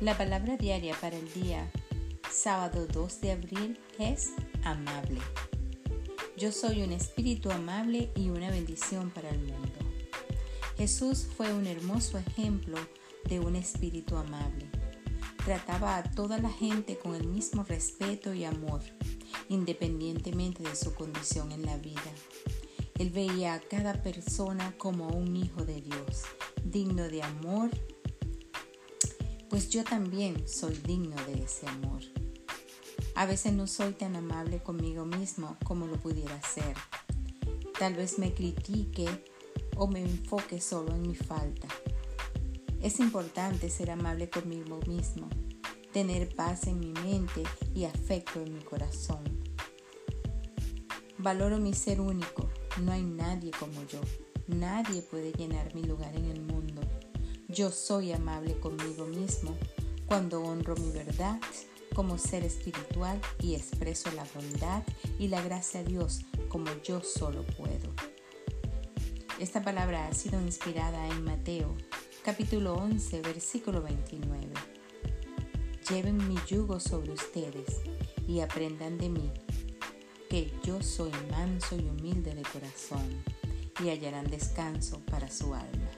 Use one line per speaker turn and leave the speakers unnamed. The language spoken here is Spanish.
La palabra diaria para el día sábado 2 de abril es amable. Yo soy un espíritu amable y una bendición para el mundo. Jesús fue un hermoso ejemplo de un espíritu amable. Trataba a toda la gente con el mismo respeto y amor, independientemente de su condición en la vida. Él veía a cada persona como un hijo de Dios, digno de amor pues yo también soy digno de ese amor. A veces no soy tan amable conmigo mismo como lo pudiera ser. Tal vez me critique o me enfoque solo en mi falta. Es importante ser amable conmigo mismo, tener paz en mi mente y afecto en mi corazón. Valoro mi ser único, no hay nadie como yo. Nadie puede llenar mi lugar en el. Yo soy amable conmigo mismo cuando honro mi verdad como ser espiritual y expreso la bondad y la gracia a Dios como yo solo puedo. Esta palabra ha sido inspirada en Mateo capítulo 11 versículo 29. Lleven mi yugo sobre ustedes y aprendan de mí, que yo soy manso y humilde de corazón, y hallarán descanso para su alma.